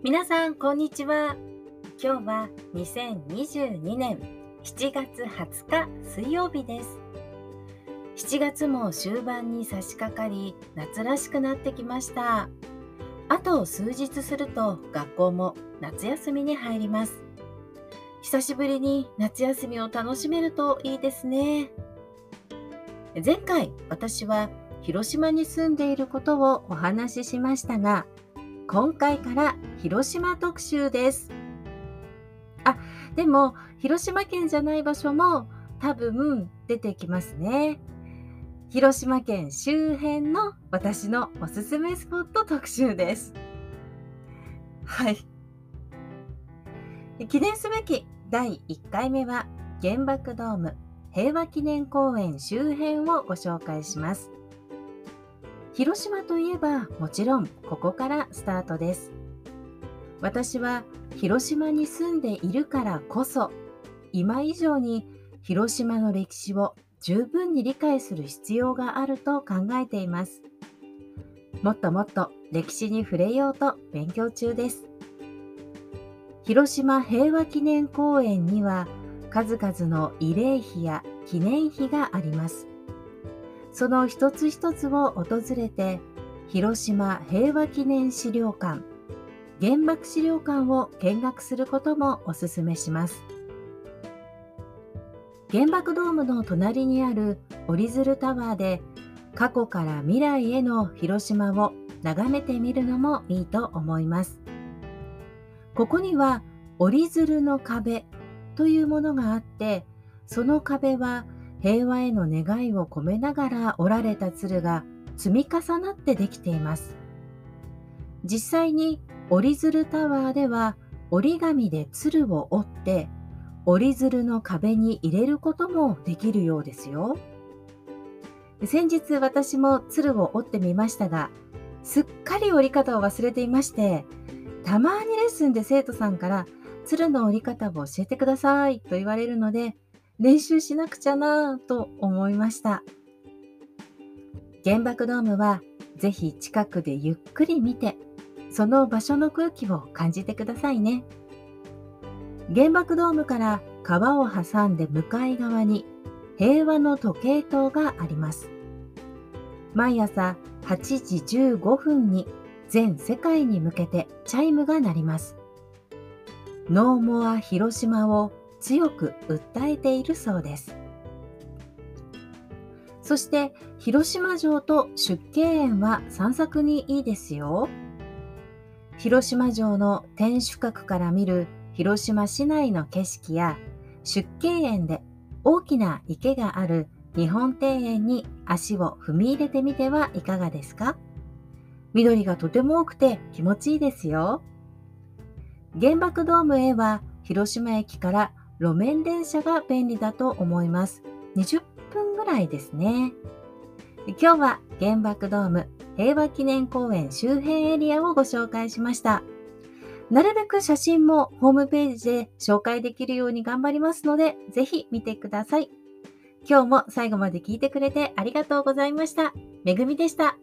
皆さん、こんにちは。今日は2022年7月20日水曜日です。7月も終盤に差し掛かり、夏らしくなってきました。あと数日すると学校も夏休みに入ります。久しぶりに夏休みを楽しめるといいですね。前回私は広島に住んでいることをお話ししましたが、今回から広島特集です。あ、でも広島県じゃない場所も多分出てきますね。広島県周辺の私のおすすめスポット特集です。はい。記念すべき第1回目は原爆ドーム平和記念公園周辺をご紹介します。広島といえばもちろんここからスタートです。私は広島に住んでいるからこそ今以上に広島の歴史を十分に理解する必要があると考えています。もっともっと歴史に触れようと勉強中です。広島平和記念公園には数々の慰霊碑や記念碑があります。その一つ一つを訪れて、広島平和記念資料館、原爆資料館を見学することもお勧めします。原爆ドームの隣にある折り鶴タワーで過去から未来への広島を眺めてみるのもいいと思います。ここには折り鶴の壁というものがあって、その壁は平和への願いを込めながら折られた鶴が積み重なってできています。実際に折り鶴タワーでは折り紙で鶴を折って折り鶴の壁に入れることもできるようですよ。先日私も鶴を折ってみましたが、すっかり折り方を忘れていまして、たまにレッスンで生徒さんから鶴の折り方を教えてくださいと言われるので、練習しなくちゃなぁと思いました。原爆ドームはぜひ近くでゆっくり見て、その場所の空気を感じてくださいね。原爆ドームから川を挟んで向かい側に平和の時計塔があります。毎朝8時15分に全世界に向けてチャイムが鳴ります。ノーモア広島を強く訴えているそうです。そして広島城と出家園は散策にいいですよ。広島城の天守閣から見る広島市内の景色や出家園で大きな池がある日本庭園に足を踏み入れてみてはいかがですか？緑がとても多くて気持ちいいですよ。原爆ドームへは広島駅から路面電車が便利だと思います。20分ぐらいですね。今日は原爆ドーム平和記念公園周辺エリアをご紹介しました。なるべく写真もホームページで紹介できるように頑張りますので、ぜひ見てください。今日も最後まで聞いてくれてありがとうございました。めぐみでした。